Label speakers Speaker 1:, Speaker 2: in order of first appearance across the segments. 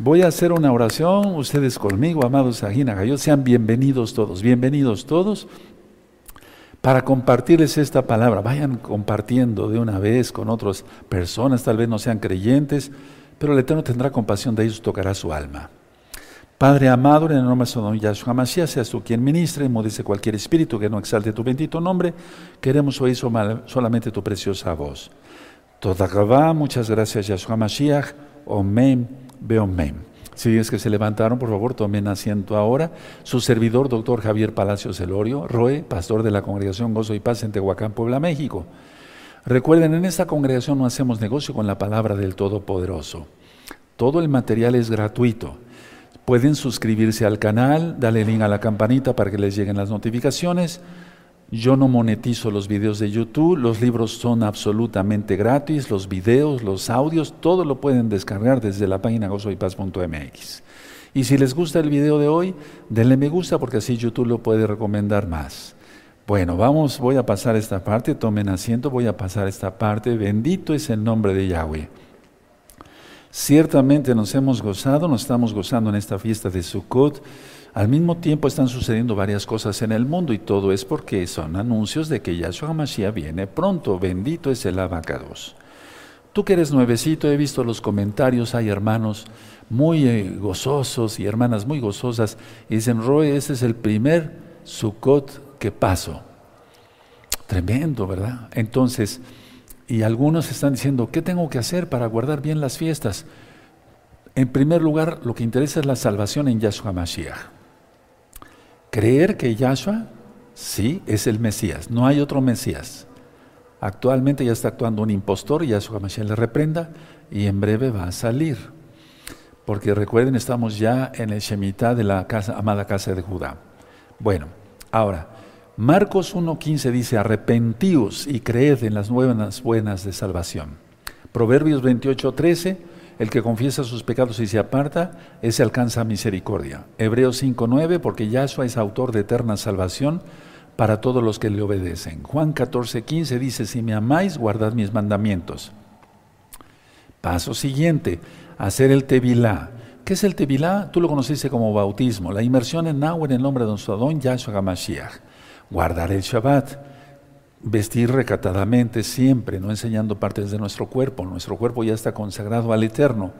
Speaker 1: Voy a hacer una oración, ustedes conmigo, amados Ajina sean bienvenidos todos, bienvenidos todos para compartirles esta palabra. Vayan compartiendo de una vez con otras personas, tal vez no sean creyentes, pero el Eterno tendrá compasión de ellos, tocará su alma. Padre amado, en el nombre de Don Yahshua Mashiach, seas tú quien ministre, y modice cualquier espíritu que no exalte tu bendito nombre. Queremos oír solamente tu preciosa voz. Toda muchas gracias, Yahshua Mashiach. Omen, beomen. Si es que se levantaron, por favor, tomen asiento ahora. Su servidor, doctor Javier Palacios Elorio, Roe, pastor de la Congregación Gozo y Paz en Tehuacán, Puebla, México. Recuerden, en esta congregación no hacemos negocio con la palabra del Todopoderoso. Todo el material es gratuito. Pueden suscribirse al canal, darle link a la campanita para que les lleguen las notificaciones. Yo no monetizo los videos de YouTube, los libros son absolutamente gratis, los videos, los audios, todo lo pueden descargar desde la página gozoypaz.mx. Y si les gusta el video de hoy, denle me gusta porque así YouTube lo puede recomendar más. Bueno, vamos, voy a pasar esta parte, tomen asiento, voy a pasar esta parte. Bendito es el nombre de Yahweh. Ciertamente nos hemos gozado, nos estamos gozando en esta fiesta de Sukkot. Al mismo tiempo están sucediendo varias cosas en el mundo y todo es porque son anuncios de que Yahshua Mashiach viene pronto. Bendito es el abacados. Tú que eres nuevecito, he visto los comentarios, hay hermanos muy eh, gozosos y hermanas muy gozosas y dicen, Roy, ese es el primer Sukkot que paso. Tremendo, ¿verdad? Entonces, y algunos están diciendo, ¿qué tengo que hacer para guardar bien las fiestas? En primer lugar, lo que interesa es la salvación en Yahshua Mashiach. Creer que Yahshua, sí, es el Mesías, no hay otro Mesías. Actualmente ya está actuando un impostor, Yahshua Mashiach le reprenda y en breve va a salir. Porque recuerden, estamos ya en el Shemitah de la casa, amada casa de Judá. Bueno, ahora, Marcos 1.15 dice, arrepentíos y creed en las nuevas buenas de salvación. Proverbios 28.13, el que confiesa sus pecados y se aparta, ese alcanza misericordia. Hebreos 5.9, porque Yahshua es autor de eterna salvación para todos los que le obedecen. Juan 14.15 dice, si me amáis, guardad mis mandamientos. Paso siguiente, hacer el tevilá. ¿Qué es el tevilá? Tú lo conociste como bautismo, la inmersión en agua en el nombre de nuestro Adón Yahshua Hamashiach guardar el Shabbat, vestir recatadamente siempre, no enseñando partes de nuestro cuerpo. Nuestro cuerpo ya está consagrado al Eterno.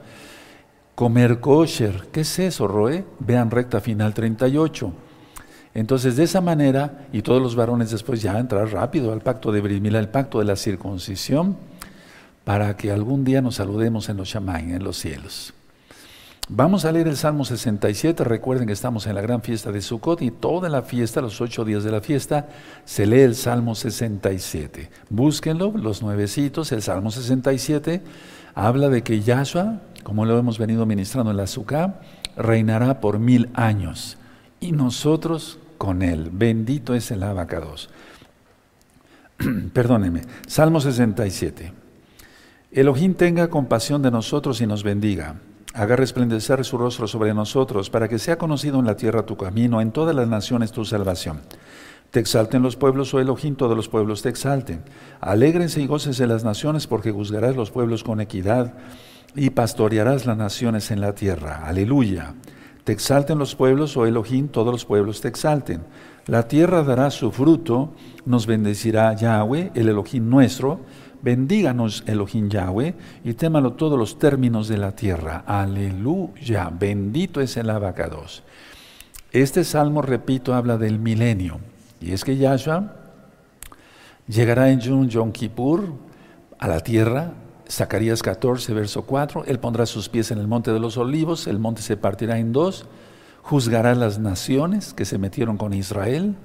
Speaker 1: Comer kosher, ¿qué es eso, Roe? Vean recta final 38. Entonces, de esa manera, y todos los varones después ya entrar rápido al pacto de Brimila, el pacto de la circuncisión, para que algún día nos saludemos en los Shamaim, en los cielos. Vamos a leer el Salmo 67. Recuerden que estamos en la gran fiesta de Sukkot y toda la fiesta, los ocho días de la fiesta, se lee el Salmo 67. Búsquenlo, los nuevecitos. El Salmo 67 habla de que Yahshua, como lo hemos venido ministrando en la Sukkah, reinará por mil años y nosotros con él. Bendito es el abacados. Perdónenme. Salmo 67. Elohim tenga compasión de nosotros y nos bendiga haga resplandecer su rostro sobre nosotros, para que sea conocido en la tierra tu camino, en todas las naciones tu salvación. Te exalten los pueblos, oh Elohim, todos los pueblos te exalten. Alégrense y gócense las naciones, porque juzgarás los pueblos con equidad y pastorearás las naciones en la tierra. Aleluya. Te exalten los pueblos, oh Elohim, todos los pueblos te exalten. La tierra dará su fruto, nos bendecirá Yahweh, el Elohim nuestro, Bendíganos Elohim Yahweh y témalo todos los términos de la tierra. Aleluya. Bendito es el abacados. Este salmo, repito, habla del milenio. Y es que Yahshua llegará en Yom, Yom Kippur a la tierra. Zacarías 14, verso 4. Él pondrá sus pies en el monte de los olivos. El monte se partirá en dos. Juzgará las naciones que se metieron con Israel.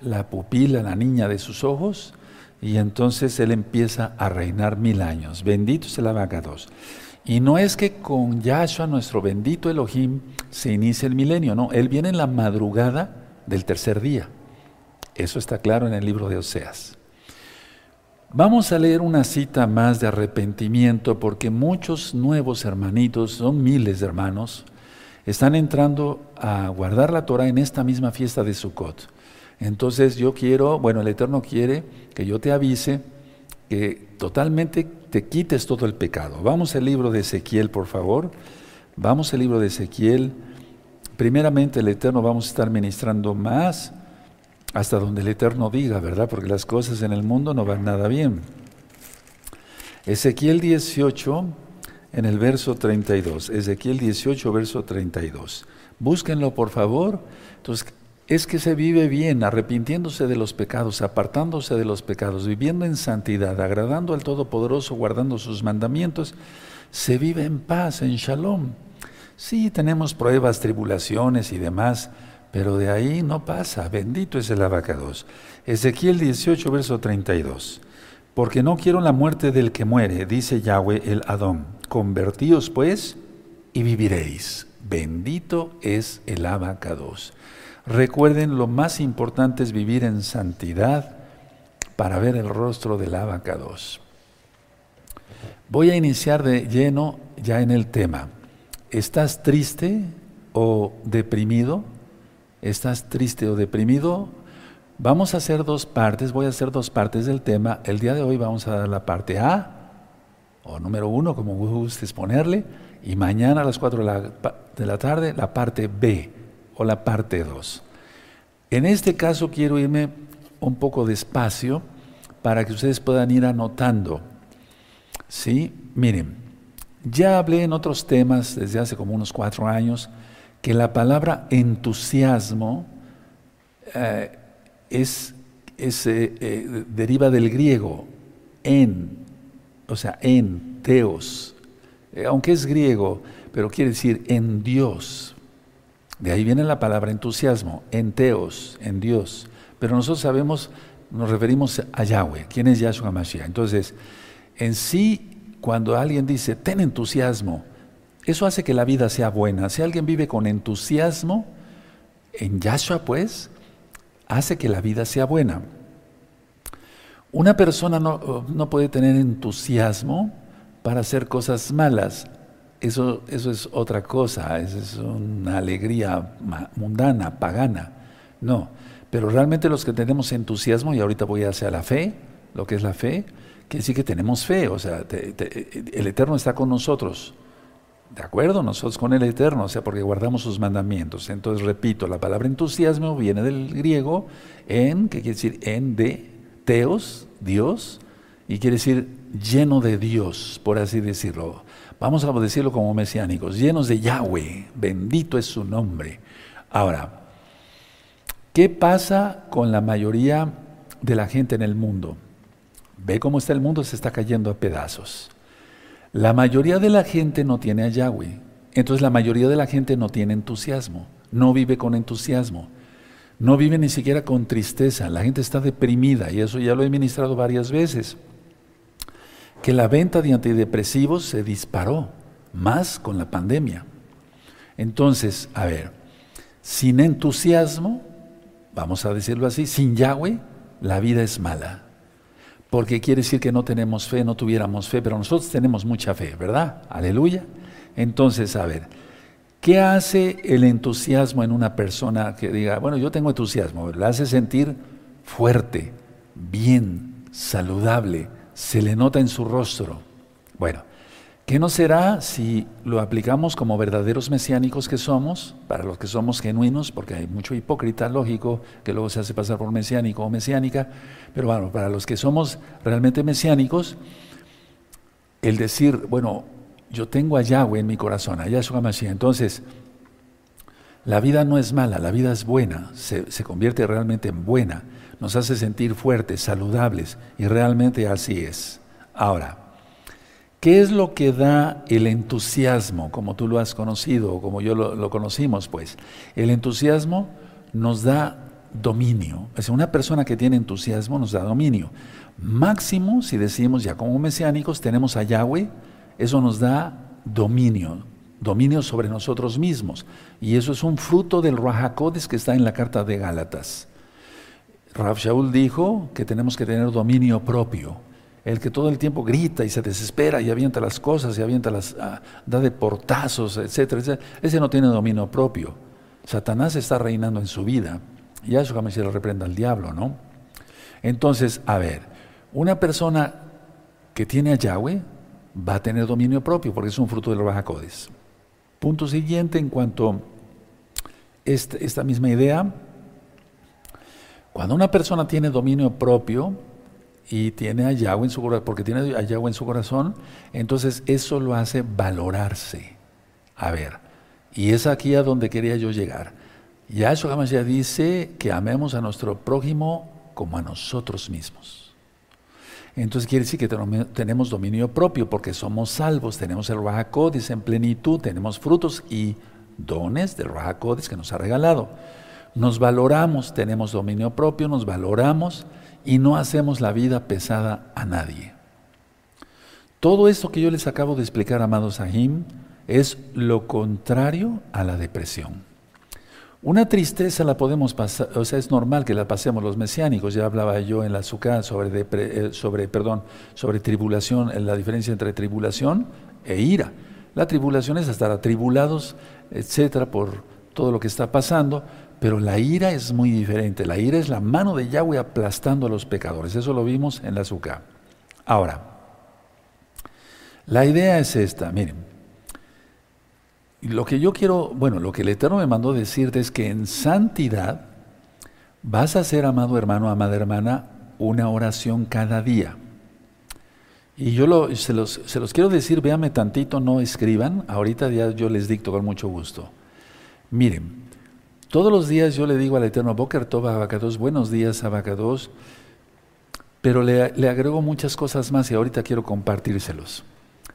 Speaker 1: La pupila, la niña de sus ojos y entonces Él empieza a reinar mil años. Bendito es el abacados. Y no es que con Yahshua, nuestro bendito Elohim, se inicie el milenio, no. Él viene en la madrugada del tercer día. Eso está claro en el libro de Oseas. Vamos a leer una cita más de arrepentimiento porque muchos nuevos hermanitos, son miles de hermanos, están entrando a guardar la Torah en esta misma fiesta de Sukkot. Entonces yo quiero, bueno, el Eterno quiere que yo te avise que totalmente te quites todo el pecado. Vamos al libro de Ezequiel, por favor. Vamos al libro de Ezequiel. Primeramente el Eterno vamos a estar ministrando más hasta donde el Eterno diga, ¿verdad? Porque las cosas en el mundo no van nada bien. Ezequiel 18, en el verso 32. Ezequiel 18, verso 32. Búsquenlo, por favor. Entonces, es que se vive bien, arrepintiéndose de los pecados, apartándose de los pecados, viviendo en santidad, agradando al Todopoderoso, guardando sus mandamientos, se vive en paz, en shalom. Sí, tenemos pruebas, tribulaciones y demás, pero de ahí no pasa. Bendito es el abacados. Ezequiel 18, verso 32. Porque no quiero la muerte del que muere, dice Yahweh el Adón. Convertíos pues y viviréis. Bendito es el abacados. Recuerden, lo más importante es vivir en santidad para ver el rostro del abacados. Voy a iniciar de lleno ya en el tema. ¿Estás triste o deprimido? ¿Estás triste o deprimido? Vamos a hacer dos partes, voy a hacer dos partes del tema. El día de hoy vamos a dar la parte A, o número uno, como gustes ponerle, y mañana a las 4 de la, de la tarde la parte B, o la parte 2. En este caso quiero irme un poco despacio para que ustedes puedan ir anotando. ¿Sí? Miren, ya hablé en otros temas desde hace como unos cuatro años que la palabra entusiasmo eh, es, eh, eh, deriva del griego en, o sea, en, teos, aunque es griego, pero quiere decir en Dios. De ahí viene la palabra entusiasmo, en teos, en Dios. Pero nosotros sabemos, nos referimos a Yahweh, ¿quién es Yahshua Mashiach? Entonces, en sí cuando alguien dice, ten entusiasmo, eso hace que la vida sea buena. Si alguien vive con entusiasmo, en Yahshua pues, hace que la vida sea buena. Una persona no, no puede tener entusiasmo para hacer cosas malas. Eso, eso es otra cosa, eso es una alegría mundana, pagana. No, pero realmente los que tenemos entusiasmo, y ahorita voy hacia la fe, lo que es la fe, quiere decir que tenemos fe, o sea, el Eterno está con nosotros. ¿De acuerdo? Nosotros con el Eterno, o sea, porque guardamos sus mandamientos. Entonces, repito, la palabra entusiasmo viene del griego en, que quiere decir en de, teos, Dios, y quiere decir lleno de Dios, por así decirlo. Vamos a decirlo como mesiánicos, llenos de Yahweh, bendito es su nombre. Ahora, ¿qué pasa con la mayoría de la gente en el mundo? Ve cómo está el mundo, se está cayendo a pedazos. La mayoría de la gente no tiene a Yahweh. Entonces la mayoría de la gente no tiene entusiasmo, no vive con entusiasmo, no vive ni siquiera con tristeza. La gente está deprimida y eso ya lo he ministrado varias veces. Que la venta de antidepresivos se disparó, más con la pandemia. Entonces, a ver, sin entusiasmo, vamos a decirlo así, sin Yahweh, la vida es mala porque quiere decir que no tenemos fe, no tuviéramos fe, pero nosotros tenemos mucha fe, ¿verdad? Aleluya. Entonces, a ver, ¿qué hace el entusiasmo en una persona que diga, bueno, yo tengo entusiasmo? La hace sentir fuerte, bien, saludable, se le nota en su rostro. Bueno, ¿Qué no será si lo aplicamos como verdaderos mesiánicos que somos, para los que somos genuinos, porque hay mucho hipócrita, lógico, que luego se hace pasar por mesiánico o mesiánica, pero bueno, para los que somos realmente mesiánicos, el decir, bueno, yo tengo a Yahweh en mi corazón, a Yahshua Mashiach, entonces, la vida no es mala, la vida es buena, se, se convierte realmente en buena, nos hace sentir fuertes, saludables, y realmente así es. Ahora, ¿Qué es lo que da el entusiasmo, como tú lo has conocido, o como yo lo, conocimos, pues? El entusiasmo nos da dominio. Es una persona que tiene entusiasmo nos da dominio. Máximo, si decimos ya como mesiánicos, tenemos a Yahweh, eso nos da dominio, dominio sobre nosotros mismos. Y eso es un fruto del Rahakodes que está en la carta de Gálatas. Rav Shaul dijo que tenemos que tener dominio propio el que todo el tiempo grita y se desespera y avienta las cosas y avienta las, ah, da de portazos, etcétera, ese no tiene dominio propio. Satanás está reinando en su vida. Y eso jamás se lo reprenda al diablo, ¿no? Entonces, a ver, una persona que tiene a Yahweh va a tener dominio propio porque es un fruto del Bajacodes. Punto siguiente en cuanto a este, esta misma idea, cuando una persona tiene dominio propio y tiene a en su corazón, porque tiene a en su corazón, entonces eso lo hace valorarse. A ver, y es aquí a donde quería yo llegar. Yahshua ya dice que amemos a nuestro prójimo como a nosotros mismos. Entonces quiere decir que tenemos dominio propio porque somos salvos, tenemos el Rahakodis en plenitud, tenemos frutos y dones del Rahakodis que nos ha regalado. Nos valoramos, tenemos dominio propio, nos valoramos y no hacemos la vida pesada a nadie. Todo esto que yo les acabo de explicar, amados Ahim, es lo contrario a la depresión. Una tristeza la podemos pasar, o sea, es normal que la pasemos los mesiánicos. Ya hablaba yo en la azúcar sobre, eh, sobre, perdón, sobre tribulación, la diferencia entre tribulación e ira. La tribulación es estar atribulados, etcétera, por todo lo que está pasando, pero la ira es muy diferente. La ira es la mano de Yahweh aplastando a los pecadores. Eso lo vimos en la azúcar. Ahora, la idea es esta, miren. Lo que yo quiero, bueno, lo que el Eterno me mandó decirte es que en santidad vas a hacer, amado hermano, amada hermana, una oración cada día. Y yo lo, se, los, se los quiero decir, véame tantito, no escriban, ahorita ya yo les dicto con mucho gusto. Miren, todos los días yo le digo al Eterno, Boker Toba Abacados, buenos días Abacados, pero le, le agrego muchas cosas más y ahorita quiero compartírselos.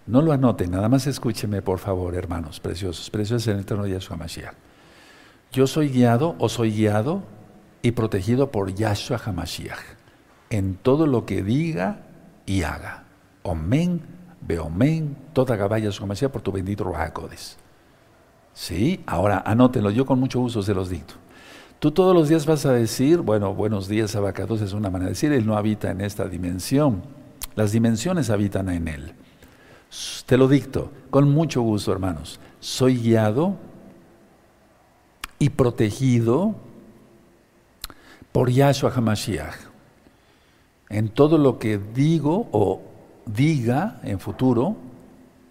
Speaker 1: No lo anoten, nada más escúcheme, por favor, hermanos preciosos. Preciosos en el eterno Yahshua Hamashiach. Yo soy guiado o soy guiado y protegido por Yahshua Hamashiach en todo lo que diga y haga. Omen, beomen, toda gabaya Hamashiach por tu bendito Ruajacodes. Sí, ahora anótenlo, yo con mucho gusto se los dicto. Tú todos los días vas a decir, bueno, buenos días, abacados es una manera de decir, él no habita en esta dimensión. Las dimensiones habitan en él. Te lo dicto con mucho gusto, hermanos. Soy guiado y protegido por Yahshua HaMashiach en todo lo que digo o diga en futuro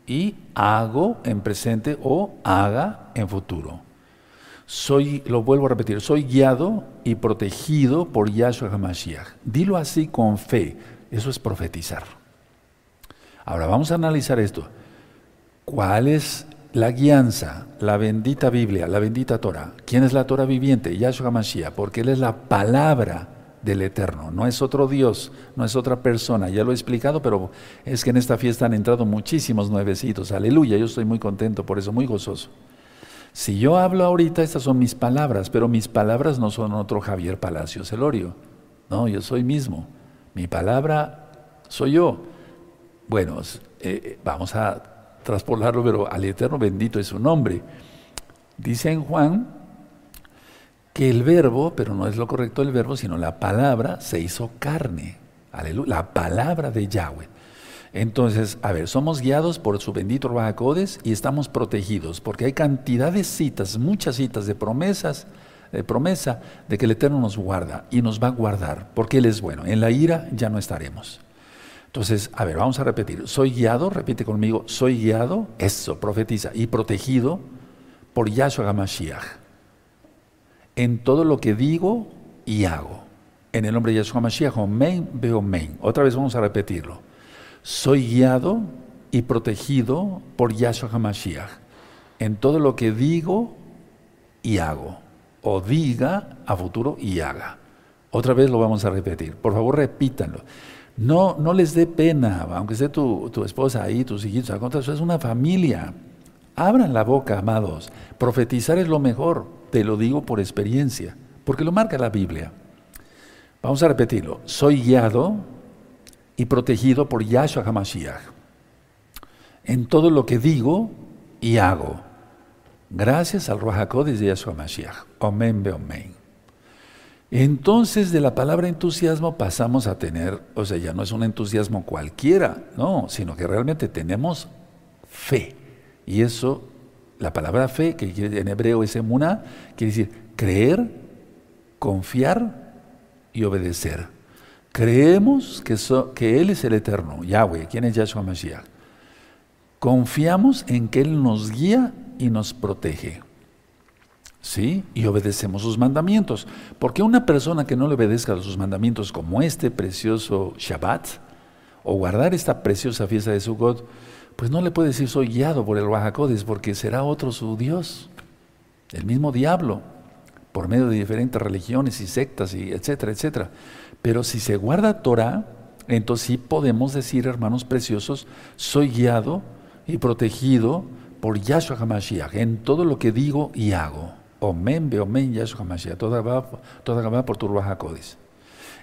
Speaker 1: y hago en presente o haga en futuro. Soy, lo vuelvo a repetir, soy guiado y protegido por Yahshua HaMashiach. Dilo así con fe, eso es profetizar. Ahora vamos a analizar esto. ¿Cuál es la guianza, la bendita Biblia, la bendita Torah? ¿Quién es la Torah viviente? Yahshua Mashiach, porque Él es la palabra del Eterno, no es otro Dios, no es otra persona. Ya lo he explicado, pero es que en esta fiesta han entrado muchísimos nuevecitos. Aleluya, yo estoy muy contento por eso, muy gozoso. Si yo hablo ahorita, estas son mis palabras, pero mis palabras no son otro Javier Palacios Elorio. No, yo soy mismo. Mi palabra soy yo. Bueno, eh, vamos a traspolarlo, pero al Eterno bendito es su nombre. Dice en Juan que el verbo, pero no es lo correcto el verbo, sino la palabra se hizo carne. Aleluya, la palabra de Yahweh. Entonces, a ver, somos guiados por su bendito Rahakodes y estamos protegidos, porque hay cantidad de citas, muchas citas de promesas, de promesa de que el Eterno nos guarda y nos va a guardar, porque Él es bueno. En la ira ya no estaremos. Entonces, a ver, vamos a repetir. Soy guiado, repite conmigo, soy guiado, eso, profetiza, y protegido por Yahshua HaMashiach en todo lo que digo y hago. En el nombre de Yahshua HaMashiach, omen, veo men. Otra vez vamos a repetirlo. Soy guiado y protegido por Yahshua HaMashiach en todo lo que digo y hago. O diga a futuro y haga. Otra vez lo vamos a repetir. Por favor, repítanlo. No, no les dé pena, aunque esté tu, esposa ahí, tus hijitos, al contrario, es una familia. Abran la boca, amados. Profetizar es lo mejor, te lo digo por experiencia, porque lo marca la Biblia. Vamos a repetirlo. Soy guiado y protegido por Yahshua HaMashiach en todo lo que digo y hago. Gracias al Ruach de Yahshua HaMashiach. Amén, amén. Entonces de la palabra entusiasmo pasamos a tener, o sea, ya no es un entusiasmo cualquiera, no, sino que realmente tenemos fe. Y eso, la palabra fe, que en hebreo es emuná, quiere decir creer, confiar y obedecer. Creemos que, que Él es el Eterno, Yahweh, quien es Yahshua Mashiach. Confiamos en que Él nos guía y nos protege. ¿Sí? Y obedecemos sus mandamientos. Porque una persona que no le obedezca a sus mandamientos como este precioso Shabbat, o guardar esta preciosa fiesta de Sukkot, pues no le puede decir soy guiado por el Wahakodes, porque será otro su Dios, el mismo diablo, por medio de diferentes religiones y sectas, y etcétera, etcétera. Pero si se guarda Torah, entonces sí podemos decir, hermanos preciosos, soy guiado y protegido por Yahshua HaMashiach en todo lo que digo y hago. Omen, omen, Yahshua HaMashiach. Toda va, por tu Ruach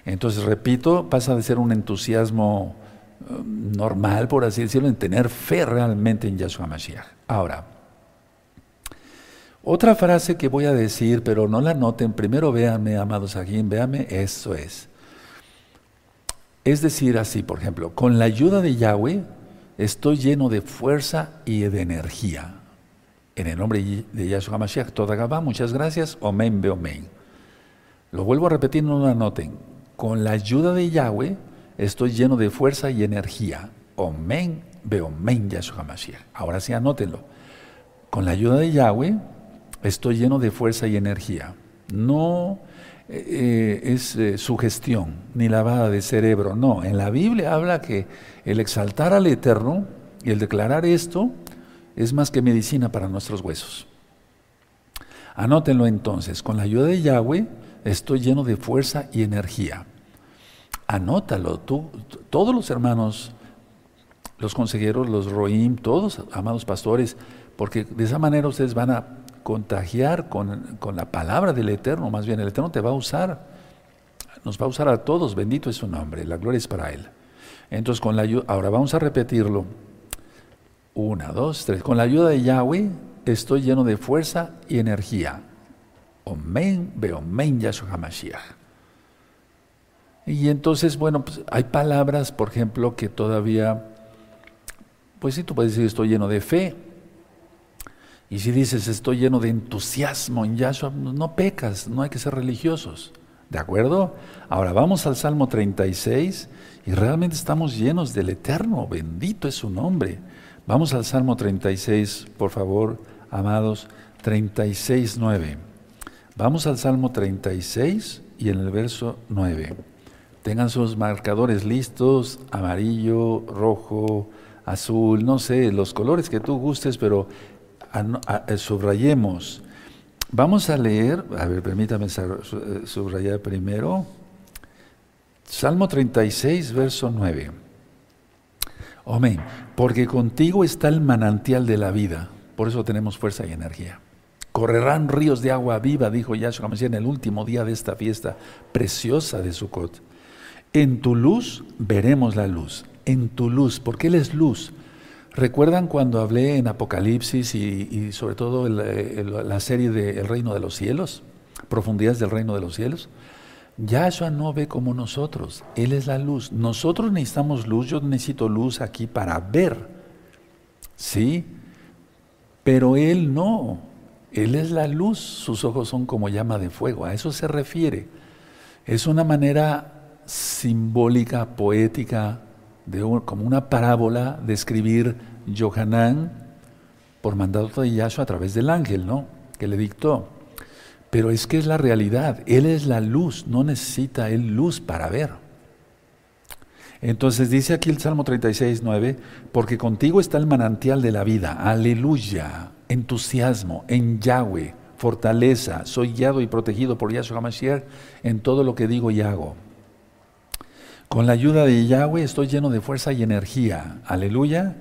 Speaker 1: Entonces, repito, pasa de ser un entusiasmo normal, por así decirlo, en tener fe realmente en Yahshua HaMashiach. Ahora, otra frase que voy a decir, pero no la noten, primero véanme, amados aquí, véanme, eso es. Es decir, así, por ejemplo, con la ayuda de Yahweh estoy lleno de fuerza y de energía. En el nombre de Yahshua Mashiach, toda Gabá, muchas gracias, omen be omen. Lo vuelvo a repetir, no lo anoten. Con la ayuda de Yahweh estoy lleno de fuerza y energía. Omen be omen Yahshua Mashiach. Ahora sí, anótenlo. Con la ayuda de Yahweh estoy lleno de fuerza y energía. No eh, es eh, sugestión ni lavada de cerebro. No, en la Biblia habla que el exaltar al Eterno y el declarar esto es más que medicina para nuestros huesos. Anótenlo entonces, con la ayuda de Yahweh estoy lleno de fuerza y energía. Anótalo, tú, todos los hermanos, los consejeros, los roim, todos, amados pastores, porque de esa manera ustedes van a contagiar con, la palabra del Eterno, más bien el Eterno te va a usar, nos va a usar a todos, bendito es su nombre, la gloria es para Él. Entonces, con la ahora vamos a repetirlo. Una, dos, tres. Con la ayuda de Yahweh estoy lleno de fuerza y energía. Omen, men Yahshua HaMashiach. Y entonces, bueno, pues hay palabras, por ejemplo, que todavía, pues sí, tú puedes decir estoy lleno de fe, y si dices, estoy lleno de entusiasmo en Yahshua, no pecas, no hay que ser religiosos. ¿De acuerdo? Ahora vamos al Salmo 36 y realmente estamos llenos del Eterno, bendito es su nombre. Vamos al Salmo 36, por favor, amados, 36, 9. Vamos al Salmo 36 y en el verso 9. Tengan sus marcadores listos, amarillo, rojo, azul, no sé, los colores que tú gustes, pero eh, subrayemos. Vamos a leer, a ver, permítame eh, subrayar primero. Salmo 36, verso 9. Amén. Porque contigo está el manantial de la vida. Por eso tenemos fuerza y energía. Correrán ríos de agua viva, dijo Yahshua Mashiach en el último día de esta fiesta preciosa de Sukkot. En tu luz veremos la luz. En tu luz, porque Él es luz. ¿Recuerdan cuando hablé en Apocalipsis y, sobre todo la serie de El Reino de los Cielos? Profundidades del Reino de los Cielos. Yahshua no ve como nosotros, Él es la luz. Nosotros necesitamos luz, yo necesito luz aquí para ver, ¿sí? Pero Él no, Él es la luz, sus ojos son como llama de fuego, a eso se refiere. Es una manera simbólica, poética, como una parábola de escribir Johanán por mandato de Yahshua a través del ángel, ¿no? Que le dictó. Pero es que es la realidad. Él es la luz, no necesita él luz para ver. Entonces dice aquí el Salmo 36, 9, porque contigo está el manantial de la vida. Aleluya. Entusiasmo en Yahweh, fortaleza. Soy guiado y protegido por Yahshua HaMashiach en todo lo que digo y hago. Con la ayuda de Yahweh estoy lleno de fuerza y energía. Aleluya.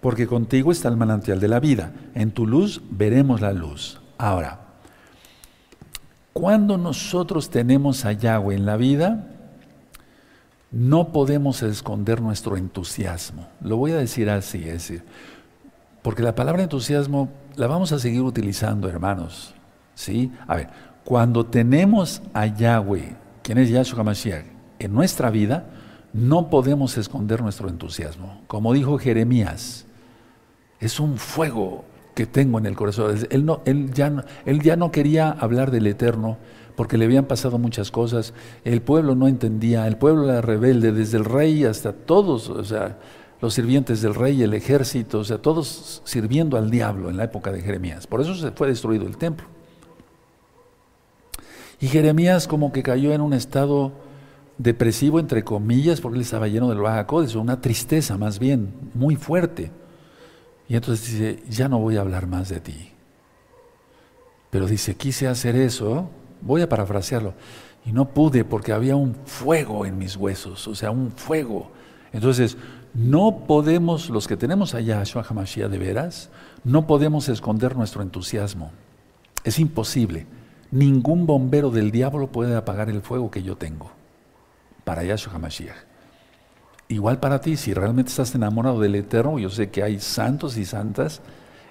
Speaker 1: Porque contigo está el manantial de la vida. En tu luz veremos la luz. Ahora, cuando nosotros tenemos a Yahweh en la vida, no podemos esconder nuestro entusiasmo. Lo voy a decir así, es decir, porque la palabra entusiasmo la vamos a seguir utilizando, hermanos. ¿Sí? A ver, cuando tenemos a Yahweh, quien es Yahshua HaMashiach, en nuestra vida, no podemos esconder nuestro entusiasmo. Como dijo Jeremías, es un fuego que tengo en el corazón. Él, ya no, ya no quería hablar del Eterno porque le habían pasado muchas cosas. El pueblo no entendía, el pueblo era rebelde, desde el rey hasta todos. O sea, los sirvientes del rey, el ejército, o sea, todos sirviendo al diablo en la época de Jeremías. Por eso se fue destruido el templo. Y Jeremías como que cayó en un estado depresivo, entre comillas, porque él estaba lleno del Baja Codes, una tristeza más bien, muy fuerte. Y entonces dice, ya no voy a hablar más de ti. Pero dice, quise hacer eso, voy a parafrasearlo, y no pude porque había un fuego en mis huesos, o sea, un fuego. Entonces, no podemos, los que tenemos allá Yahshua HaMashiach de veras, no podemos esconder nuestro entusiasmo. Es imposible. Ningún bombero del diablo puede apagar el fuego que yo tengo para Yahshua HaMashiach. Igual para ti, si realmente estás enamorado del Eterno, yo sé que hay santos y santas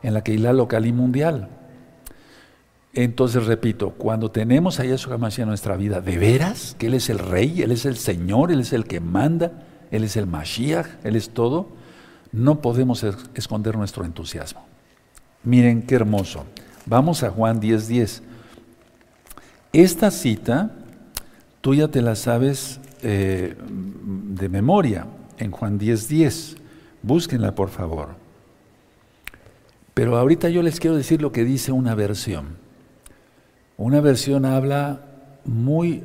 Speaker 1: en la Keilah local y mundial. Entonces, repito, cuando tenemos a Yahshua HaMashiach en nuestra vida, ¿de veras? Que Él es el Rey, Él es el Señor, Él es el que manda, Él es el Mashiach, Él es todo, no podemos esconder nuestro entusiasmo. Miren qué hermoso. Vamos a Juan 10:10. 10. Esta cita, tú ya te la sabes eh, de memoria, en Juan 10:10. 10. Búsquenla, por favor. Pero ahorita yo les quiero decir lo que dice una versión. Una versión habla muy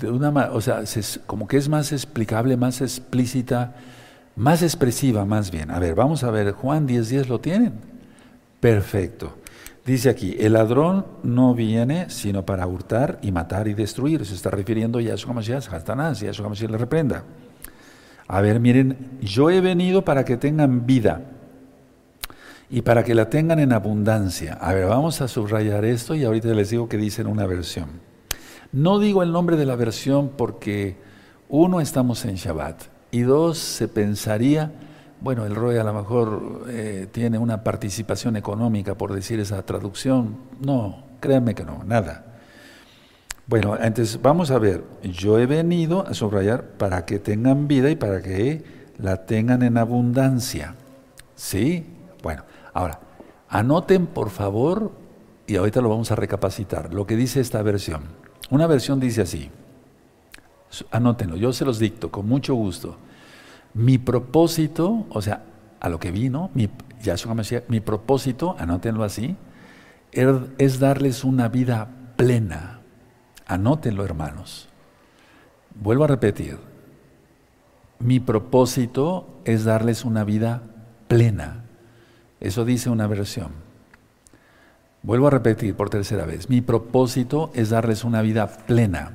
Speaker 1: de una o sea, como que es más explicable, más explícita, más expresiva más bien. A ver, vamos a ver, Juan 10.10 10, lo tienen. Perfecto. Dice aquí, el ladrón no viene sino para hurtar y matar y destruir. Se está refiriendo a Yahshua Mashiach, Satanás, Yahshua Mashiach le reprenda. A ver, miren, yo he venido para que tengan vida y para que la tengan en abundancia. A ver, vamos a subrayar esto y ahorita les digo que dice en una versión. No digo el nombre de la versión porque uno estamos en Shabbat y dos se pensaría, bueno, el Roy a lo mejor eh, tiene una participación económica por decir esa traducción. No, créanme que no, nada. Bueno, entonces vamos a ver, yo he venido a subrayar para que tengan vida y para que la tengan en abundancia. ¿Sí? Bueno, Ahora, anoten por favor, y ahorita lo vamos a recapacitar, lo que dice esta versión. Una versión dice así, anótenlo, yo se los dicto con mucho gusto. Mi propósito, o sea, a lo que vino, mi, mi propósito, anótenlo así, er, es darles una vida plena. Anótenlo, hermanos. Vuelvo a repetir. Mi propósito es darles una vida plena. Eso dice una versión. Vuelvo a repetir por tercera vez. Mi propósito es darles una vida plena.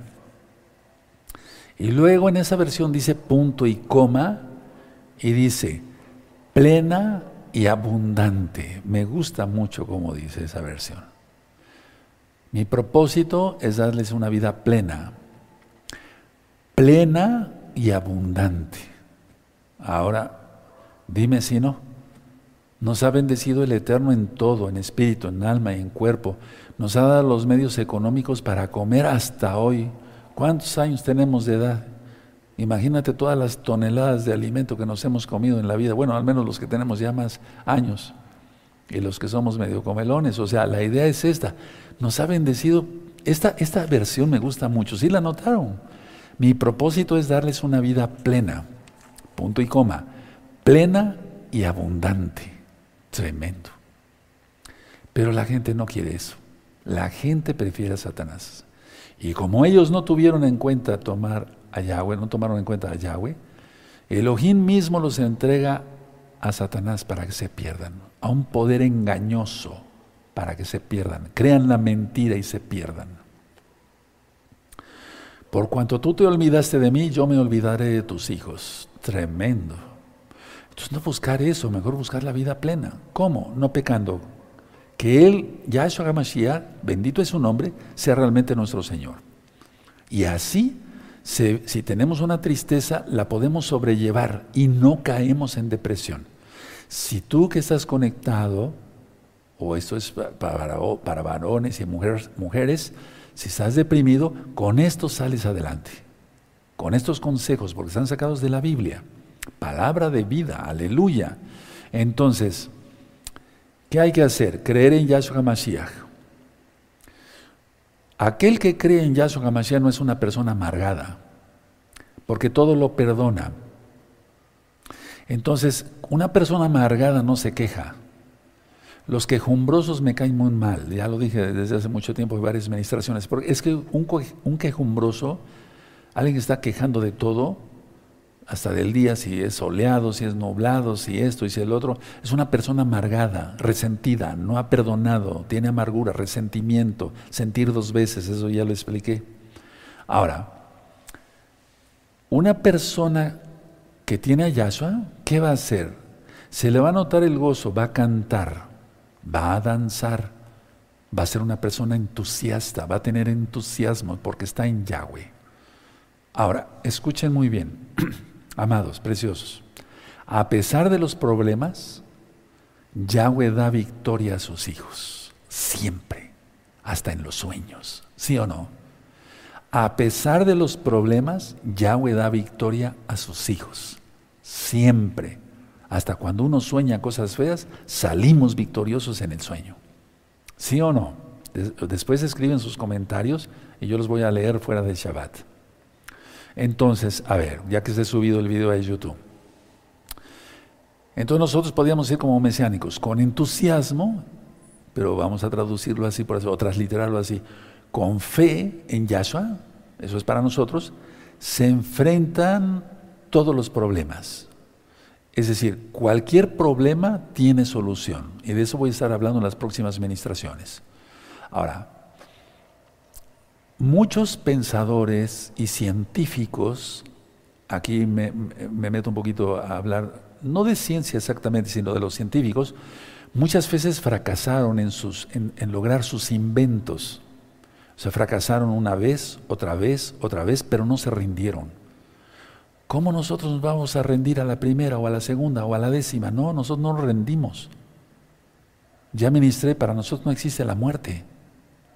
Speaker 1: Y luego en esa versión dice punto y coma y dice plena y abundante. Me gusta mucho como dice esa versión. Mi propósito es darles una vida plena. Plena y abundante. Ahora, dime si no. Nos ha bendecido el Eterno en todo, en espíritu, en alma y en cuerpo. Nos ha dado los medios económicos para comer hasta hoy. ¿Cuántos años tenemos de edad? Imagínate todas las toneladas de alimento que nos hemos comido en la vida. Bueno, al menos los que tenemos ya más años y los que somos medio comelones. O sea, la idea es esta. Nos ha bendecido. Esta, esta versión me gusta mucho. ¿Sí la notaron? Mi propósito es darles una vida plena. Punto y coma. Plena y abundante. Tremendo. Pero la gente no quiere eso. La gente prefiere a Satanás. Y como ellos no tuvieron en cuenta tomar a Yahweh, no tomaron en cuenta a Yahweh, Elohim mismo los entrega a Satanás para que se pierdan, a un poder engañoso para que se pierdan, crean la mentira y se pierdan. Por cuanto tú te olvidaste de mí, yo me olvidaré de tus hijos. Tremendo. Entonces no buscar eso, mejor buscar la vida plena. ¿Cómo? No pecando. Que Él, Yahshua HaMashiach, bendito es su nombre, sea realmente nuestro Señor. Y así, si tenemos una tristeza, la podemos sobrellevar y no caemos en depresión. Si tú que estás conectado, o esto es para, varones y mujeres, mujeres, si estás deprimido, con esto sales adelante. Con estos consejos, porque están sacados de la Biblia. Palabra de vida, aleluya. Entonces, ¿qué hay que hacer? Creer en Yahshua Mashiach. Aquel que cree en Yahshua Mashiach no es una persona amargada, porque todo lo perdona. Entonces, una persona amargada no se queja. Los quejumbrosos me caen muy mal, ya lo dije desde hace mucho tiempo en varias administraciones, porque es que un, un quejumbroso, alguien que está quejando de todo, hasta del día, si es soleado, si es nublado, si esto y si el otro, es una persona amargada, resentida, no ha perdonado, tiene amargura, resentimiento, sentir dos veces, eso ya lo expliqué. Ahora, una persona que tiene a Yahshua, ¿qué va a hacer? Se le va a notar el gozo, va a cantar, va a danzar, va a ser una persona entusiasta, va a tener entusiasmo porque está en Yahweh. Ahora, escuchen muy bien. Amados, preciosos, a pesar de los problemas, Yahweh da victoria a sus hijos, siempre, hasta en los sueños, ¿sí o no? A pesar de los problemas, Yahweh da victoria a sus hijos, siempre. Hasta cuando uno sueña cosas feas, salimos victoriosos en el sueño. ¿Sí o no? Después escriben sus comentarios y yo los voy a leer fuera del Shabbat. Entonces, a ver, ya que se ha subido el video a YouTube. Entonces nosotros podríamos ser como mesiánicos, con entusiasmo, pero vamos a traducirlo así, por eso, o transliterarlo así, con fe en Yahshua, eso es para nosotros, se enfrentan todos los problemas. Es decir, cualquier problema tiene solución. Y de eso voy a estar hablando en las próximas administraciones. Ahora, Muchos pensadores y científicos, aquí me, meto un poquito a hablar, no de ciencia exactamente, sino de los científicos, muchas veces fracasaron en, sus, en, lograr sus inventos. O sea, fracasaron una vez, otra vez, otra vez, pero no se rindieron. ¿Cómo nosotros nos vamos a rendir a la primera o a la segunda o a la décima? No, nosotros no nos rendimos. Ya ministré, para nosotros no existe la muerte.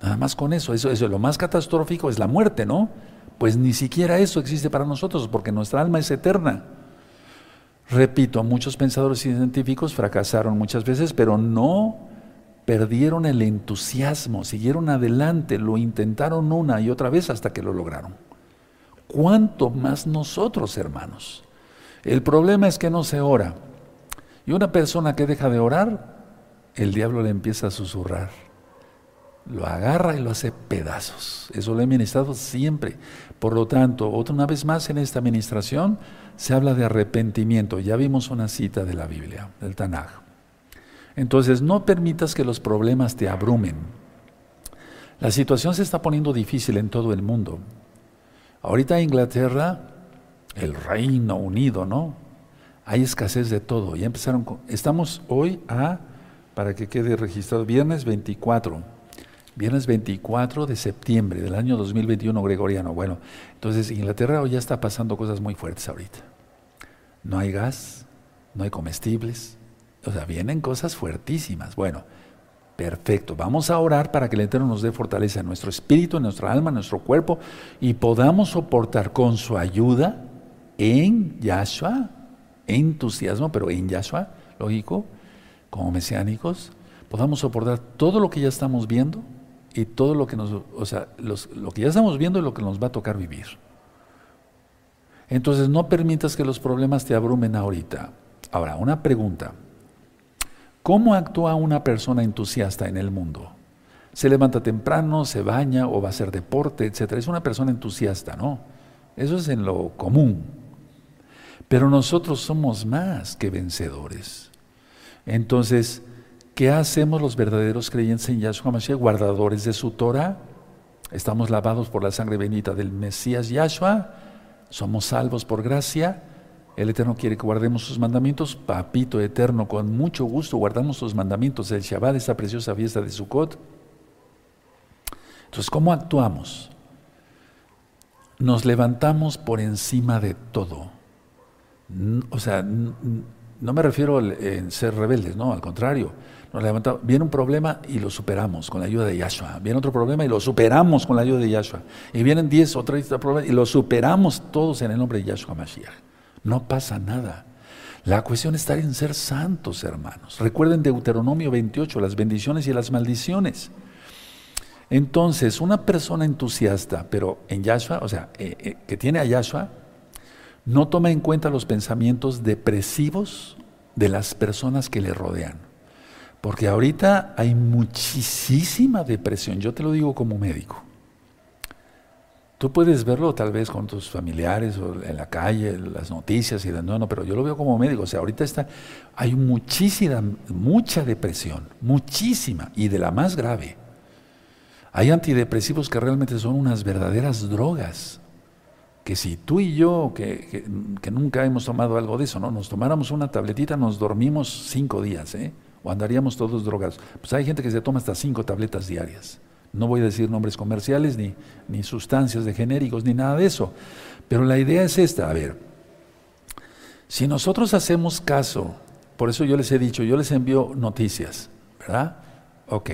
Speaker 1: Nada más con eso. eso. Eso lo más catastrófico es la muerte, ¿no? Pues ni siquiera eso existe para nosotros, porque nuestra alma es eterna. Repito, muchos pensadores científicos fracasaron muchas veces, pero no perdieron el entusiasmo, siguieron adelante, lo intentaron una y otra vez hasta que lo lograron. ¿Cuánto más nosotros, hermanos? El problema es que no se ora. Y una persona que deja de orar, el diablo le empieza a susurrar lo agarra y lo hace pedazos. Eso lo he ministrado siempre. Por lo tanto, otra una vez más en esta administración se habla de arrepentimiento. Ya vimos una cita de la Biblia, del Tanaj. Entonces, no permitas que los problemas te abrumen. La situación se está poniendo difícil en todo el mundo. Ahorita en Inglaterra, el Reino Unido, ¿no? Hay escasez de todo. Ya empezaron estamos hoy a para que quede registrado viernes 24 Viernes 24 de septiembre del año 2021 gregoriano. Bueno, entonces Inglaterra ya está pasando cosas muy fuertes ahorita. No hay gas, no hay comestibles, o sea, vienen cosas fuertísimas. Bueno, perfecto. Vamos a orar para que el Eterno nos dé fortaleza en nuestro espíritu, en nuestra alma, en nuestro cuerpo y podamos soportar con su ayuda en Yahshua, entusiasmo, pero en Yahshua, lógico, como mesiánicos, podamos soportar todo lo que ya estamos viendo y todo lo que nos, o sea, lo que ya estamos viendo y lo que nos va a tocar vivir. Entonces no permitas que los problemas te abrumen ahorita. Ahora, una pregunta. ¿Cómo actúa una persona entusiasta en el mundo? Se levanta temprano, se baña o va a hacer deporte, etc. Es una persona entusiasta, ¿no? Eso es en lo común. Pero nosotros somos más que vencedores. Entonces, ¿Qué hacemos los verdaderos creyentes en Yahshua Mashiach, guardadores de su Torah? Estamos lavados por la sangre bendita del Mesías Yahshua, somos salvos por gracia. El Eterno quiere que guardemos sus mandamientos. Papito Eterno, con mucho gusto guardamos sus mandamientos del Shabbat, esta preciosa fiesta de Sukkot. Entonces, ¿cómo actuamos? Nos levantamos por encima de todo. O sea, no me refiero en ser rebeldes, no, al contrario viene un problema y lo superamos con la ayuda de Yahshua. Viene otro problema y lo superamos con la ayuda de Yahshua. Y vienen 10 o 30 problemas y lo superamos todos en el nombre de Yahshua Mashiach. No pasa nada. La cuestión está en ser santos, hermanos. Recuerden Deuteronomio 28, las bendiciones y las maldiciones. Entonces, una persona entusiasta, pero en Yahshua, o sea, eh, eh, que tiene a Yahshua, no toma en cuenta los pensamientos depresivos de las personas que le rodean. Porque ahorita hay muchísima depresión, yo te lo digo como médico. Tú puedes verlo tal vez con tus familiares o en la calle, las noticias y no, no, pero yo lo veo como médico. O sea, ahorita está, hay muchísima, mucha depresión, muchísima, y de la más grave. Hay antidepresivos que realmente son unas verdaderas drogas. Que si tú y yo, que, que, nunca hemos tomado algo de eso, ¿no? Nos tomáramos una tabletita, nos dormimos cinco días, ¿eh? O andaríamos todos drogados. Pues hay gente que se toma hasta cinco tabletas diarias. No voy a decir nombres comerciales, ni, ni sustancias de genéricos, ni nada de eso. Pero la idea es esta, a ver, si nosotros hacemos caso, por eso yo les he dicho, yo les envío noticias, ¿verdad? Ok,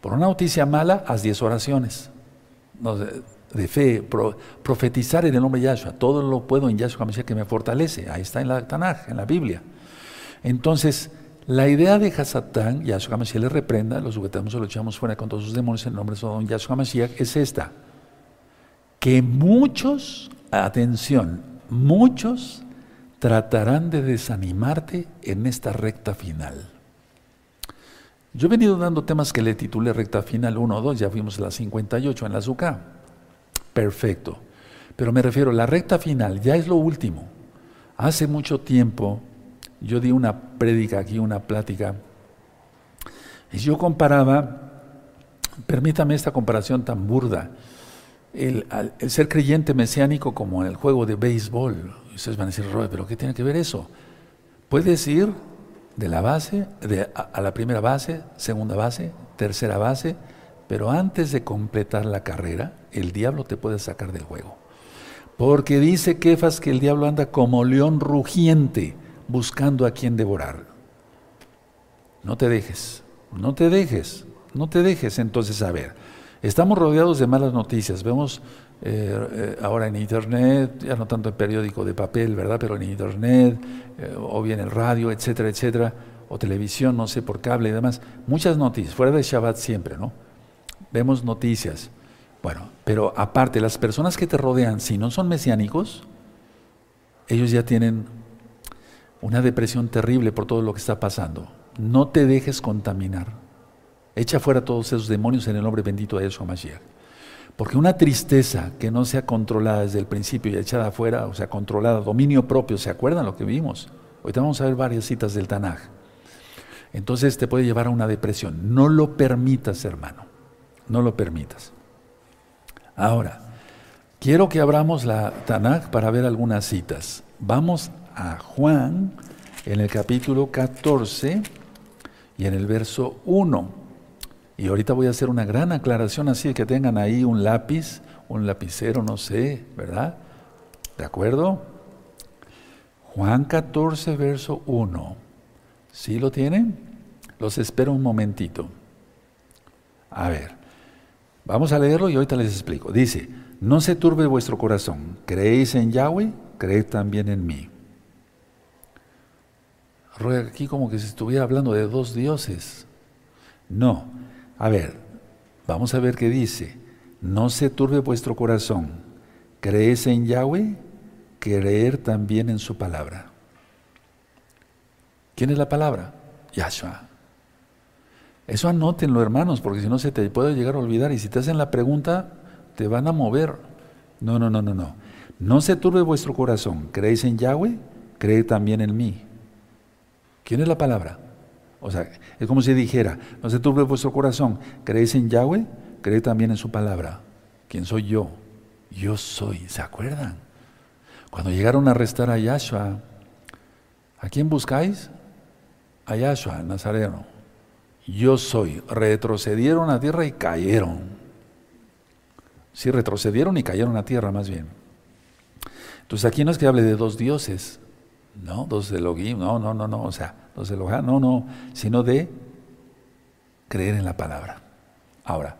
Speaker 1: por una noticia mala, haz 10 oraciones de, fe, profetizar en el nombre de Yahshua, todo lo puedo en Yahshua que me fortalece, ahí está en la Tanaj, en la Biblia. Entonces, la idea de Hasatán, Yahshua Mashiach le reprenda, lo sujetamos o lo echamos fuera con todos sus demonios en el nombre de don Yahshua Mashiach, es esta. Que muchos, atención, muchos tratarán de desanimarte en esta recta final. Yo he venido dando temas que le titulé recta final 1 o 2, ya fuimos a la 58 en la Azúcar. Perfecto. Pero me refiero, la recta final ya es lo último. Hace mucho tiempo yo di una prédica aquí, una plática, y yo comparaba, permítame esta comparación tan burda, el, ser creyente mesiánico como en el juego de béisbol. Ustedes van a decir, Roy, ¿pero qué tiene que ver eso? Puedes ir de la base, de, a, la primera base, segunda base, tercera base, pero antes de completar la carrera, el diablo te puede sacar del juego. Porque dice Kefas que el diablo anda como león rugiente buscando a quien devorar. No te dejes, no te dejes, no te dejes. Entonces, a ver, estamos rodeados de malas noticias. Vemos eh, eh, ahora en Internet, ya no tanto en periódico de papel, ¿verdad? Pero en Internet, eh, o bien el radio, etcétera, etcétera, o televisión, no sé, por cable y demás. Muchas noticias, fuera de Shabbat siempre, ¿no? Vemos noticias. Bueno, pero aparte, las personas que te rodean, si no son mesiánicos, ellos ya tienen una depresión terrible por todo lo que está pasando. No te dejes contaminar. Echa fuera todos esos demonios en el nombre bendito de Yeshua Mashiach. Porque una tristeza que no sea controlada desde el principio y echada afuera, o sea, controlada, dominio propio, ¿se acuerdan lo que vimos? Ahorita vamos a ver varias citas del Tanaj. Entonces te puede llevar a una depresión. No lo permitas, hermano. No lo permitas. Ahora, quiero que abramos la Tanaj para ver algunas citas. Vamos a Juan en el capítulo 14 y en el verso 1. Y ahorita voy a hacer una gran aclaración así que tengan ahí un lápiz, un lapicero, no sé, ¿verdad? ¿De acuerdo? Juan 14, verso 1. ¿Sí lo tienen? Los espero un momentito. A ver, vamos a leerlo y ahorita les explico. Dice, no se turbe vuestro corazón. ¿Creéis en Yahweh? Creed también en mí aquí como que se estuviera hablando de dos dioses. No. A ver, vamos a ver qué dice. No se turbe vuestro corazón. ¿Crees en Yahweh? Creer también en su palabra. ¿Quién es la palabra? Yahshua. Eso anótenlo, hermanos, porque si no se te puede llegar a olvidar. Y si te hacen la pregunta, te van a mover. No, no, no, no, no. No se turbe vuestro corazón. ¿Creéis en Yahweh? Creed también en mí. ¿Quién es la palabra? O sea, es como si dijera, no se turbe vuestro corazón, ¿creéis en Yahweh? Creed también en su palabra. ¿Quién soy yo? Yo soy, ¿se acuerdan? Cuando llegaron a arrestar a Yahshua, ¿a quién buscáis? A Yahshua, Nazareno. Yo soy. Retrocedieron a tierra y cayeron. Sí, retrocedieron y cayeron a tierra más bien. Entonces aquí no es que hable de dos dioses, no, dos de Logim, no, no, no, no, o sea, dos de Logim, no, no, sino de creer en la palabra. Ahora,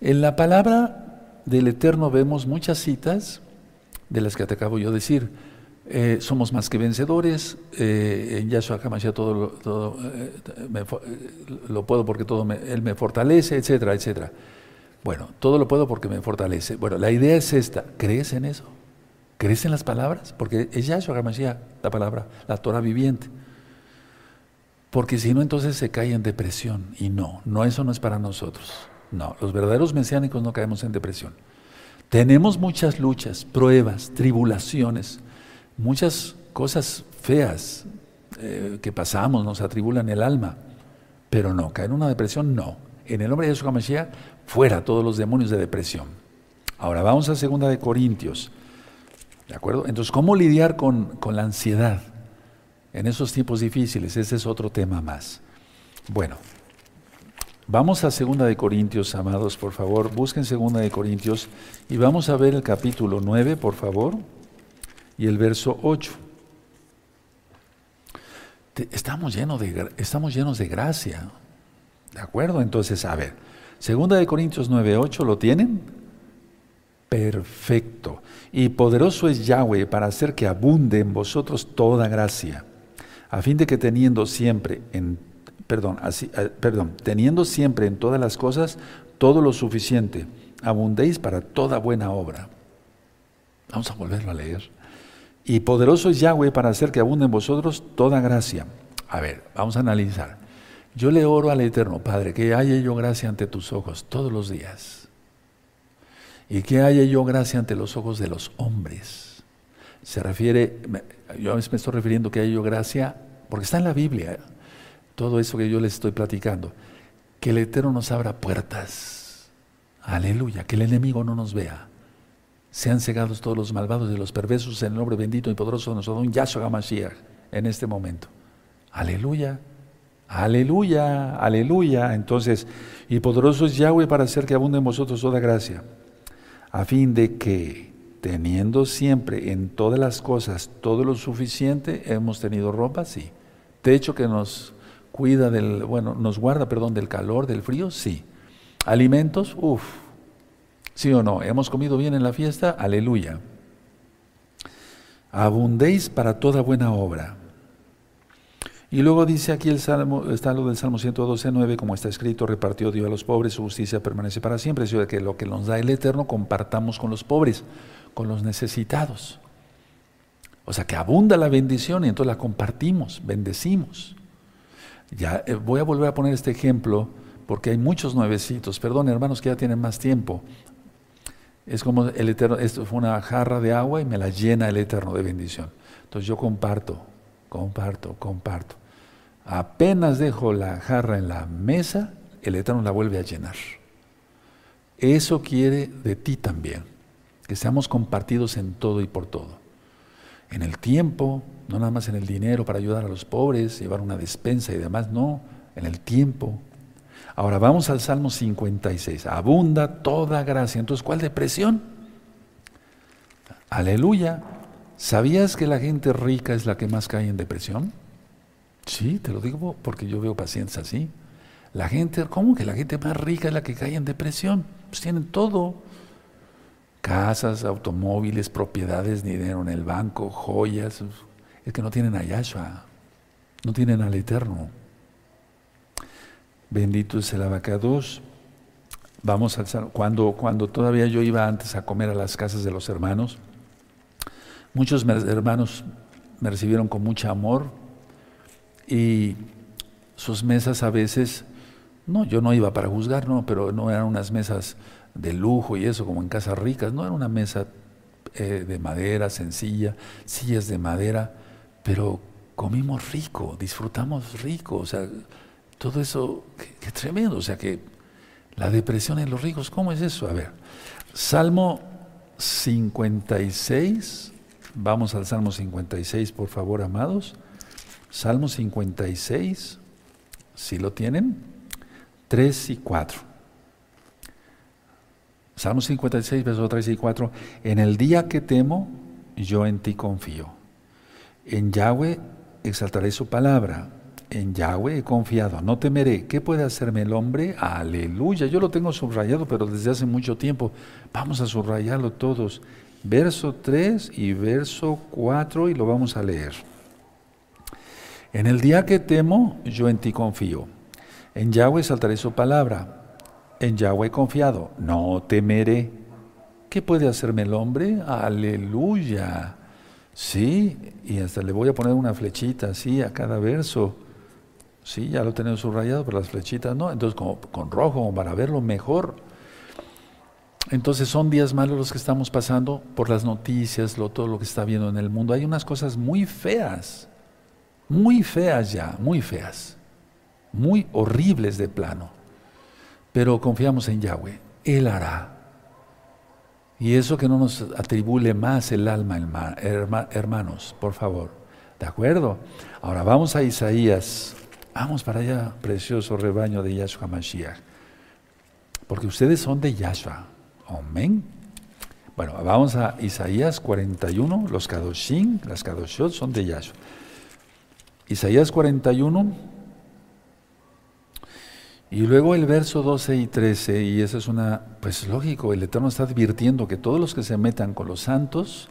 Speaker 1: en la palabra del Eterno vemos muchas citas de las que te acabo yo de decir. Eh, somos más que vencedores, eh, en Yahshua HaMashiach todo, todo eh, lo puedo porque todo Él me fortalece, etcétera, etcétera. Bueno, todo lo puedo porque me fortalece. Bueno, la idea es esta, ¿crees en eso? ¿Crees en las palabras? Porque es Yahshua HaMashiach, la palabra, la Torah viviente. Porque si no, entonces se cae en depresión. Y no, no, eso no es para nosotros. No, los verdaderos mesiánicos no caemos en depresión. Tenemos muchas luchas, pruebas, tribulaciones, muchas cosas feas eh, que pasamos, nos atribulan el alma. Pero no, caer en una depresión, no. En el nombre de Yahshua HaMashiach, fuera todos los demonios de depresión. Ahora vamos a segunda de Corintios. ¿De acuerdo? Entonces, ¿cómo lidiar con, con la ansiedad en esos tiempos difíciles? Ese es otro tema más. Bueno, vamos a segunda de Corintios, amados, por favor. Busquen segunda de Corintios y vamos a ver el capítulo 9, por favor, y el verso 8. Estamos llenos de, estamos llenos de gracia. ¿De acuerdo? Entonces, a ver, segunda de Corintios 9, 8, ¿lo tienen? Perfecto. Y poderoso es Yahweh para hacer que abunde en vosotros toda gracia, a fin de que teniendo siempre en perdón, así, eh, perdón, teniendo siempre en todas las cosas todo lo suficiente, abundéis para toda buena obra. Vamos a volverlo a leer. Y poderoso es Yahweh para hacer que abunde en vosotros toda gracia. A ver, vamos a analizar. Yo le oro al Eterno, Padre, que haya yo gracia ante tus ojos todos los días y que haya yo gracia ante los ojos de los hombres. Se refiere, yo me estoy refiriendo que haya yo gracia, porque está en la Biblia, todo eso que yo les estoy platicando, que el Eterno nos abra puertas. Aleluya, que el enemigo no nos vea. Sean cegados todos los malvados y los perversos en el nombre bendito y poderoso de nuestro don Yahshua HaMashiach en este momento. Aleluya. Aleluya, aleluya. Entonces, y poderoso es Yahweh para hacer que abunde en vosotros toda gracia a fin de que, teniendo siempre en todas las cosas todo lo suficiente, hemos tenido ropa, sí. Techo que nos cuida del, bueno, nos guarda, perdón, del calor, del frío, sí. Alimentos, uff, sí o no, hemos comido bien en la fiesta, aleluya. Abundéis para toda buena obra. Y luego dice aquí el Salmo, está lo del Salmo 112, 9, como está escrito, repartió Dios a los pobres, su justicia permanece para siempre. Es decir, que lo que nos da el Eterno compartamos con los pobres, con los necesitados. O sea, que abunda la bendición y entonces la compartimos, bendecimos. Ya eh, voy a volver a poner este ejemplo porque hay muchos nuevecitos. Perdón, hermanos que ya tienen más tiempo. Es como el Eterno, esto fue una jarra de agua y me la llena el Eterno de bendición. Entonces yo comparto comparto, comparto. Apenas dejo la jarra en la mesa, el Eterno la vuelve a llenar. Eso quiere de ti también, que seamos compartidos en todo y por todo. En el tiempo, no nada más en el dinero para ayudar a los pobres, llevar una despensa y demás, no, en el tiempo. Ahora vamos al Salmo 56. Abunda toda gracia. Entonces, ¿cuál depresión? Aleluya. ¿Sabías que la gente rica es la que más cae en depresión? Sí, te lo digo porque yo veo pacientes así. La gente, ¿cómo que la gente más rica es la que cae en depresión? Pues tienen todo. Casas, automóviles, propiedades, dinero en el banco, joyas. Es que no tienen a Yahshua, no tienen al Eterno. Bendito es el abacados. Vamos al cuando, cuando todavía yo iba antes a comer a las casas de los hermanos, Muchos hermanos me recibieron con mucho amor y sus mesas a veces, no, yo no iba para juzgar, no, pero no eran unas mesas de lujo y eso, como en casas ricas, no era una mesa eh, de madera sencilla, sillas de madera, pero comimos rico, disfrutamos rico, o sea, todo eso, qué, tremendo, o sea que la depresión en los ricos, ¿cómo es eso? A ver, Salmo 56, Vamos al Salmo 56, por favor, amados. Salmo 56, si lo tienen, 3 y 4. Salmo 56, versos 3 y 4. En el día que temo, yo en ti confío. En Yahweh exaltaré su palabra. En Yahweh he confiado, no temeré. ¿Qué puede hacerme el hombre? Aleluya. Yo lo tengo subrayado, pero desde hace mucho tiempo. Vamos a subrayarlo todos verso 3 y verso 4 y lo vamos a leer. En el día que temo, yo en ti confío. En Yahweh saltaré su palabra. En Yahweh he confiado, no temeré. ¿Qué puede hacerme el hombre? Aleluya. Sí, y hasta le voy a poner una flechita así a cada verso. Sí, ya lo tenemos subrayado, pero las flechitas no. Entonces, como, con rojo, para verlo mejor. Entonces, son días malos los que estamos pasando por las noticias, lo, todo lo que está viendo en el mundo. Hay unas cosas muy feas, muy feas ya, muy feas, muy horribles de plano. Pero confiamos en Yahweh. Él hará. Y eso que no nos atribule más el alma, hermanos, por favor. ¿De acuerdo? Ahora vamos a Isaías. Vamos para allá, precioso rebaño de Yahshua Mashiach. Porque ustedes son de Yahshua. Amén. Bueno, vamos a Isaías 41. Los Kadoshim, las Kadoshot son de Yahshua. Isaías 41. Y luego el verso 12 y 13, y eso es una, pues lógico, el Eterno está advirtiendo que todos los que se metan con los santos,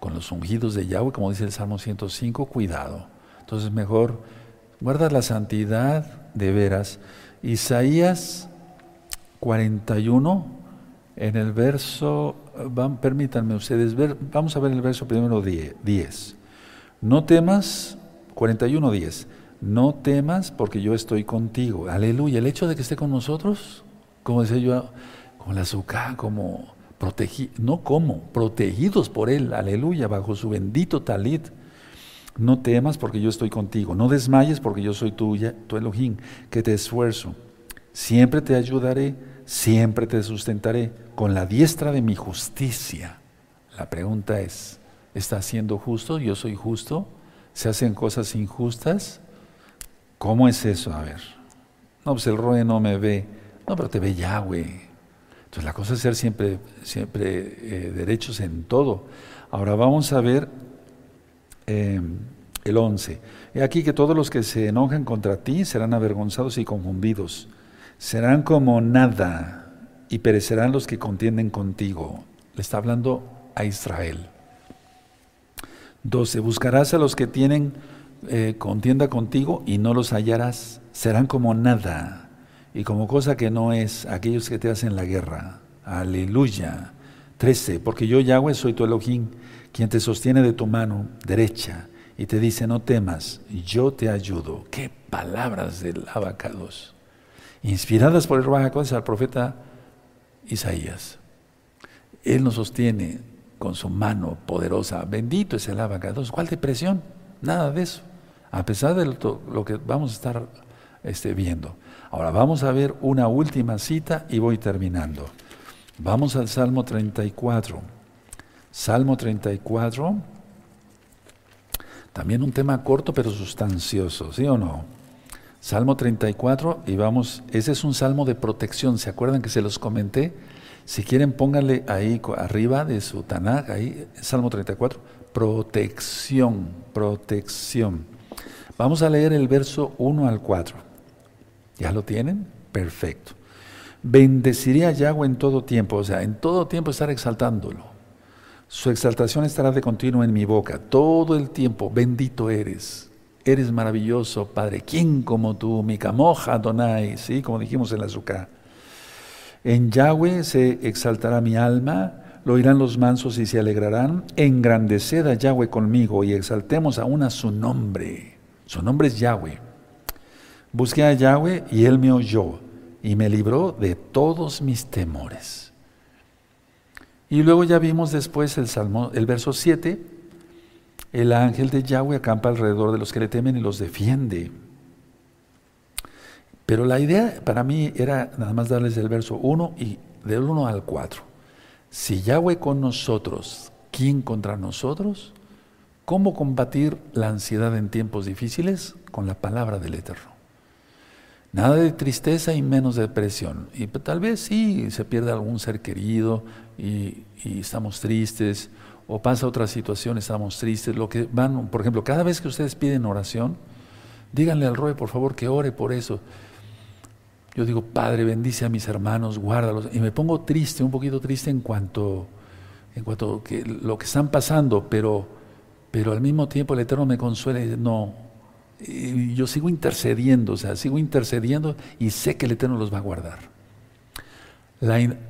Speaker 1: con los ungidos de Yahweh, como dice el Salmo 105, cuidado. Entonces mejor guarda la santidad de veras. Isaías 41, en el verso, permítanme ustedes ver, vamos a ver el verso primero 10. No temas, 41, 10 no temas porque yo estoy contigo. Aleluya. El hecho de que esté con nosotros, como decía yo, como la azúcar, como protegidos, no como, protegidos por Él, aleluya, bajo su bendito talit. No temas porque yo estoy contigo. No desmayes porque yo soy tuya, tu Elohim, que te esfuerzo. Siempre te ayudaré, siempre te sustentaré con la diestra de mi justicia. La pregunta es, ¿está siendo justo? ¿Yo soy justo? ¿Se hacen cosas injustas? ¿Cómo es eso? A ver. No, pues el Roe no me ve. No, pero te ve Yahweh. Entonces la cosa es ser siempre, siempre eh, derechos en todo. Ahora vamos a ver em, el 11. He aquí que todos los que se enojan contra ti serán avergonzados y confundidos. Serán como nada y perecerán los que contienden contigo. Le está hablando a Israel. 12. Buscarás a los que tienen eh, contienda contigo y no los hallarás. Serán como nada y como cosa que no es aquellos que te hacen la guerra. Aleluya. 13. Porque yo, Yahweh, soy tu Elohim, quien te sostiene de tu mano derecha y te dice, no temas, yo te ayudo. Qué palabras del abacados. Inspiradas por el Ruach al profeta Isaías. Él nos sostiene con su mano poderosa. Bendito es el abacados. ¿Cuál depresión? Nada de eso a pesar de lo, que vamos a estar este, viendo. Ahora vamos a ver una última cita y voy terminando. Vamos al Salmo 34. Salmo 34. También un tema corto pero sustancioso, ¿sí o no? Salmo 34 y vamos, ese es un salmo de protección, ¿se acuerdan que se los comenté? Si quieren pónganle ahí arriba de su Tanakh, ahí, Salmo 34, protección, protección. Vamos a leer el verso 1 al 4. ¿Ya lo tienen? Perfecto. Bendeciré a Yahweh en todo tiempo, o sea, en todo tiempo estar exaltándolo. Su exaltación estará de continuo en mi boca, todo el tiempo. Bendito eres. Eres maravilloso, Padre. ¿Quién como tú? Mi camoja, Adonai, ¿sí? Como dijimos en la azúcar. En Yahweh se exaltará mi alma, lo oirán los mansos y se alegrarán. Engrandeced a Yahweh conmigo y exaltemos aún a su nombre. Su nombre es Yahweh. Busqué a Yahweh y él me oyó y me libró de todos mis temores. Y luego ya vimos después el, Salmo, el verso 7, el ángel de Yahweh acampa alrededor de los que le temen y los defiende. Pero la idea para mí era nada más darles el verso 1 y del 1 al 4. Si Yahweh con nosotros, ¿quién contra nosotros? ¿Cómo combatir la ansiedad en tiempos difíciles? Con la palabra del Eterno. Nada de tristeza y menos de depresión. Y tal vez sí se pierde algún ser querido y, estamos tristes, o pasa otra situación, estamos tristes. Lo que van, por ejemplo, cada vez que ustedes piden oración, díganle al Roe, por favor, que ore por eso. Yo digo, Padre, bendice a mis hermanos, guárdalos. Y me pongo triste, un poquito triste en cuanto, en cuanto que lo que están pasando, pero pero al mismo tiempo el Eterno me consuela y dice, no, yo sigo intercediendo, o sea, sigo intercediendo y sé que el Eterno los va a guardar.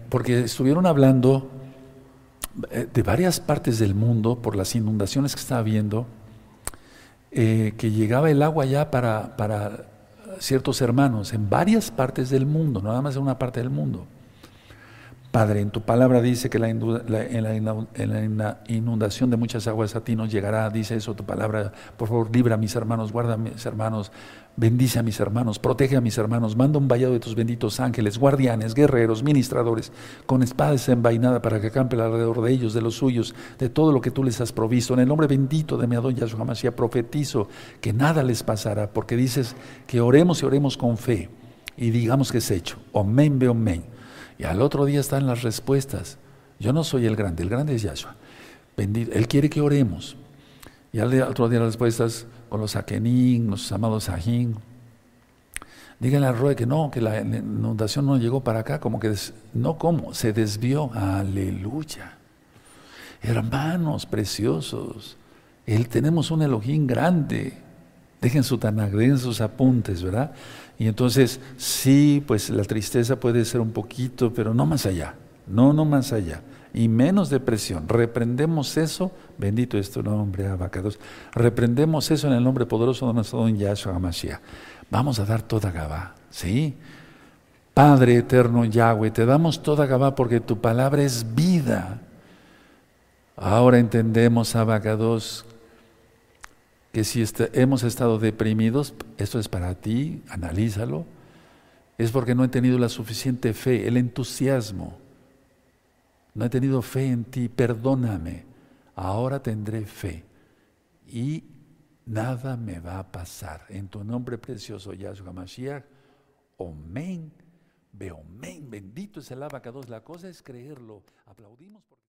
Speaker 1: porque estuvieron hablando de varias partes del mundo por las inundaciones que está habiendo, eh, que llegaba el agua ya para, para ciertos hermanos en varias partes del mundo, no nada más en una parte del mundo. Padre, en tu palabra dice que la, en, la, inundación de muchas aguas a ti nos llegará, dice eso tu palabra. Por favor, libra a mis hermanos, guarda a mis hermanos, bendice a mis hermanos, protege a mis hermanos, manda un vallado de tus benditos ángeles, guardianes, guerreros, ministradores, con espadas envainada para que acampe alrededor de ellos, de los suyos, de todo lo que tú les has provisto. En el nombre bendito de mi Adón Yahshua Mashiach profetizo que nada les pasará, porque dices que oremos y oremos con fe y digamos que es hecho. Omen, be omen. Y al otro día están las respuestas. Yo no soy el grande, el grande es Yahshua. Bendito. Él quiere que oremos. Y al otro día las respuestas con los Akenin, los amados Ajín. Díganle a Roe que no, que la inundación no llegó para acá, como que no como, se desvió. Aleluya. Hermanos preciosos, él, tenemos un Elohim grande. Dejen su Tanakh, dejen sus apuntes, ¿verdad? Y entonces, sí, pues la tristeza puede ser un poquito, pero no más allá, no, no más allá. Y menos depresión. Reprendemos eso, bendito es tu nombre, Abacados. Reprendemos eso en el nombre poderoso de nuestro don Yahshua HaMashiach. Vamos a dar toda Gabá, ¿sí? Padre eterno Yahweh, te damos toda Gabá porque tu palabra es vida. Ahora entendemos, Abacados, que si este, hemos estado deprimidos, esto es para ti, analízalo, es porque no he tenido la suficiente fe, el entusiasmo. No he tenido fe en ti, perdóname. Ahora tendré fe y nada me va a pasar. En tu nombre precioso, Yahshua Mashiach, Omen, Beomen, bendito es el abacados. La cosa es creerlo. Aplaudimos.